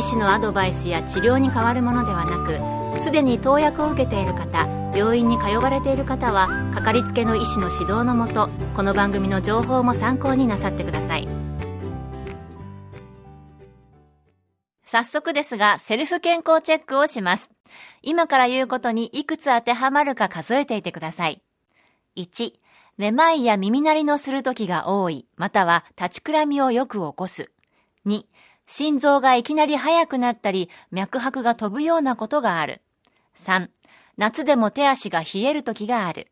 医師のアドバイスや治療に変わるものではなくすでに投薬を受けている方病院に通われている方はかかりつけの医師の指導のもとこの番組の情報も参考になさってください。早速ですがセルフ健康チェックをします。今から言うことにいくつ当てはまるか数えていてください。1めまいや耳鳴りのする時が多い、または立ちくらみをよく起こす。心臓がいきなり速くなったり、脈拍が飛ぶようなことがある。3、夏でも手足が冷える時がある。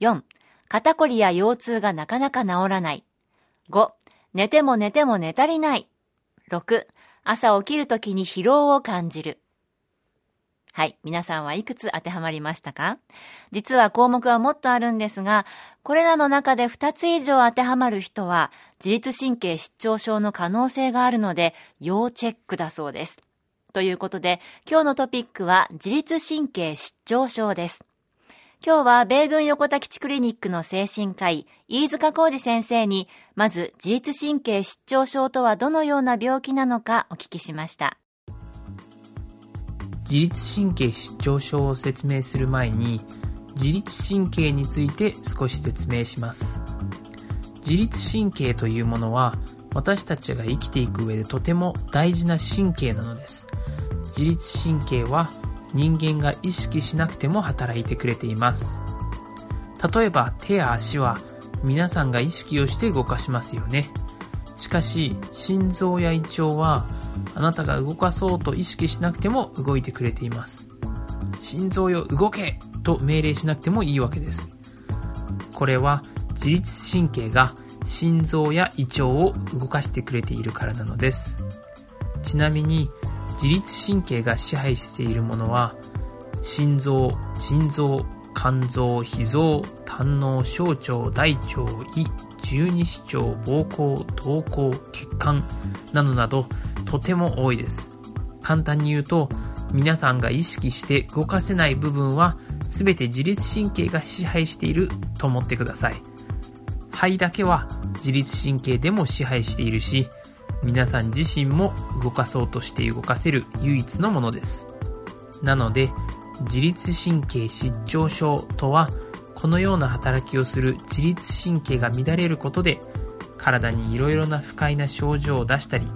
4、肩こりや腰痛がなかなか治らない。5、寝ても寝ても寝足りない。6、朝起きる時に疲労を感じる。はい。皆さんはいくつ当てはまりましたか？実は項目はもっとあるんですが、これらの中で2つ以上当てはまる人は、自律神経失調症の可能性があるので、要チェックだそうです。ということで、今日のトピックは自律神経失調症です。今日は米軍横田基地クリニックの精神科医、飯塚浩二先生に、まず自律神経失調症とはどのような病気なのかお聞きしました。自律神経失調症を説明する前に自律神経について少し説明します。自律神経というものは私たちが生きていく上でとても大事な神経なのです。自律神経は人間が意識しなくても働いてくれています。例えば手や足は皆さんが意識をして動かしますよね。しかし心臓や胃腸はあなたが動かそうと意識しなくても動いてくれています。心臓よ動け!と命令しなくてもいいわけです。これは自律神経が心臓や胃腸を動かしてくれているからなのです。ちなみに自律神経が支配しているものは心臓、腎臓、肝臓、脾臓、胆の小腸、大腸、胃、十二指腸、膀胱、瞳孔、血管などなどとても多いです。簡単に言うと、皆さんが意識して動かせない部分は全て自律神経が支配していると思ってください。肺だけは自律神経でも支配しているし、皆さん自身も動かそうとして動かせる唯一のものです。なので、自律神経失調症とは、このような働きをする自律神経が乱れることで、体にいろいろな不快な症状を出したり、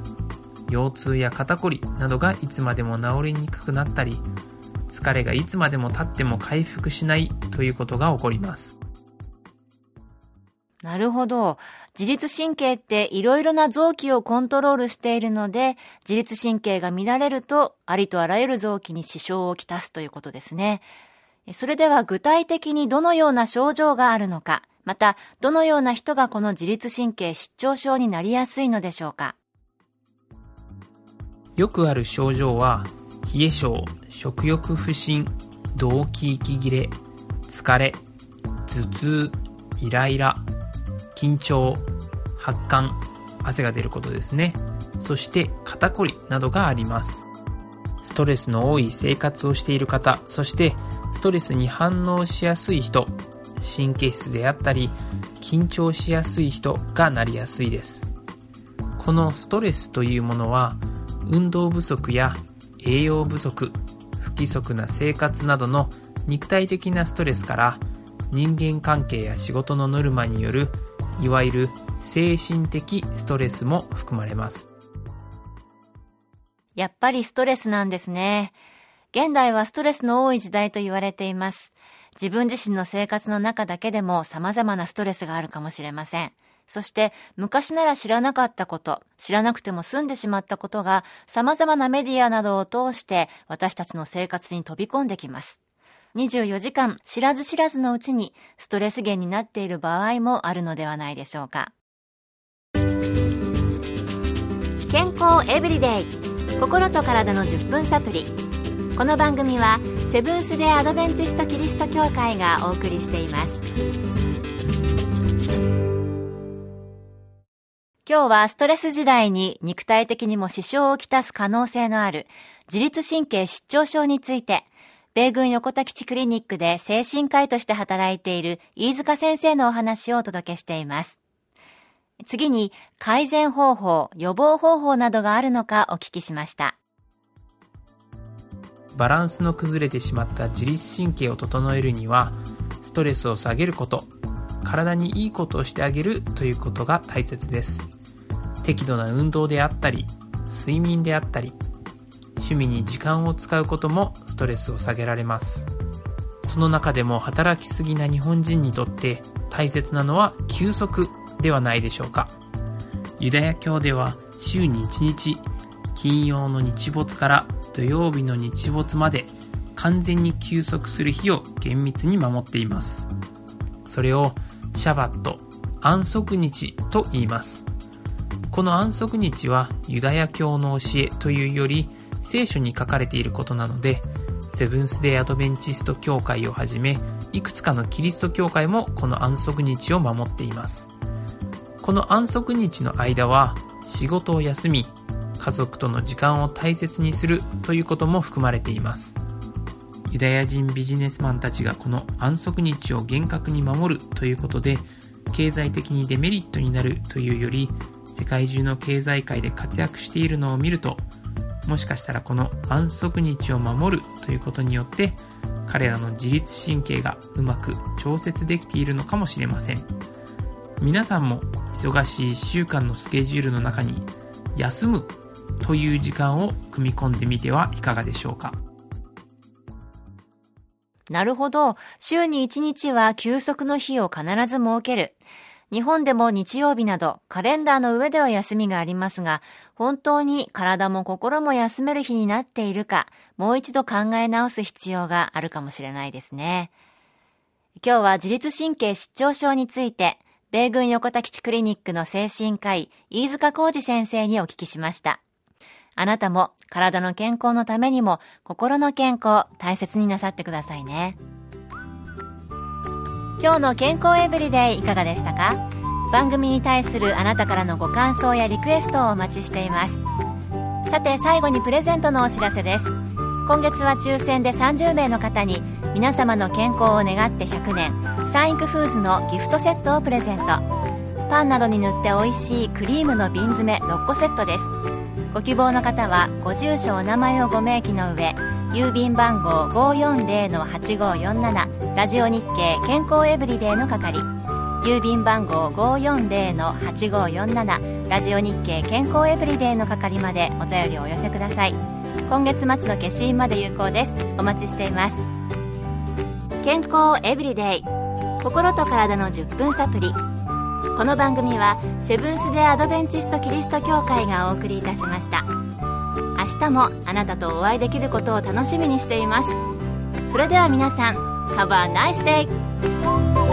腰痛や肩こりなどがいつまでも治りにくくなったり、疲れがいつまでも経っても回復しないということが起こります。なるほど。自律神経っていろいろな臓器をコントロールしているので、自律神経が乱れると、ありとあらゆる臓器に支障をきたすということですね。それでは具体的にどのような症状があるのか、また、どのような人がこの自律神経失調症になりやすいのでしょうか？よくある症状は冷え性食欲不振動悸息切れ疲れ頭痛イライラ緊張発汗汗が出ることですね。そして肩こりなどがあります。ストレスの多い生活をしている方そしてストレスに反応しやすい人神経質であったり緊張しやすい人がなりやすいです。このストレスというものは運動不足や栄養不足、不規則な生活などの肉体的なストレスから人間関係や仕事のノルマによるいわゆる精神的ストレスも含まれます。やっぱりストレスなんですね。現代はストレスの多い時代と言われています。自分自身の生活の中だけでも様々なストレスがあるかもしれません。そして昔なら知らなかったこと、知らなくても済んでしまったことが様々なメディアなどを通して私たちの生活に飛び込んできます。24時間知らず知らずのうちにストレス源になっている場合もあるのではないでしょうか。健康エブリデイ心と体の10分サプリこの番組はセブンス・デ・アドベンチスト・キリスト教会がお送りしています今日はストレス時代に肉体的にも支障をきたす可能性のある自律神経失調症について米軍横田基地クリニックで精神科医として働いている飯塚先生のお話をお届けしています次に改善方法、予防方法などがあるのかお聞きしました。バランスの崩れてしまった自律神経を整えるにはストレスを下げること体にいいことをしてあげるということが大切です適度な運動であったり睡眠であったり趣味に時間を使うこともストレスを下げられますその中でも働きすぎな日本人にとって大切なのは休息ではないでしょうかユダヤ教では週に1日金曜の日没から土曜日の日没まで完全に休息する日を厳密に守っています。それをシャバット、安息日と言います。この安息日はユダヤ教の教えというより聖書に書かれていることなので、セブンス・デイ・アドベンチスト教会をはじめ、いくつかのキリスト教会もこの安息日を守っています。この安息日の間は仕事を休み、家族との時間を大切にするということも含まれています。ユダヤ人ビジネスマンたちがこの安息日を厳格に守るということで、経済的にデメリットになるというより、世界中の経済界で活躍しているのを見ると、もしかしたらこの安息日を守るということによって、彼らの自律神経がうまく調節できているのかもしれません。皆さんも忙しい1週間のスケジュールの中に休むという時間を組み込んでみてはいかがでしょうか。なるほど。週に1日は休息の日を必ず設ける。日本でも日曜日などカレンダーの上では休みがありますが、本当に体も心も休める日になっているか、もう一度考え直す必要があるかもしれないですね。今日は自律神経失調症について、米軍横田基地クリニックの精神科医、飯塚浩二先生にお聞きしました。あなたも体の健康のためにも心の健康大切になさってくださいね。今日の健康エブリデイいかがでしたか？番組に対するあなたからのご感想やリクエストをお待ちしています。さて最後にプレゼントのお知らせです。今月は抽選で30名の方に皆様の健康を願って100年サンイクフーズのギフトセットをプレゼントパンなどに塗って美味しいクリームの瓶詰め6個セットですご希望の方はご住所お名前をご明記の上郵便番号540-8547ラジオ日経健康エブリデイの係。郵便番号540-8547ラジオ日経健康エブリデイの係までお便りをお寄せください。今月末の消印まで有効です。お待ちしています。健康エブリデイ。心と体の10分サプリこの番組はセブンス・デ・アドベンチスト・キリスト教会がお送りいたしました。明日もあなたとお会いできることを楽しみにしています。それでは皆さん Have a nice day!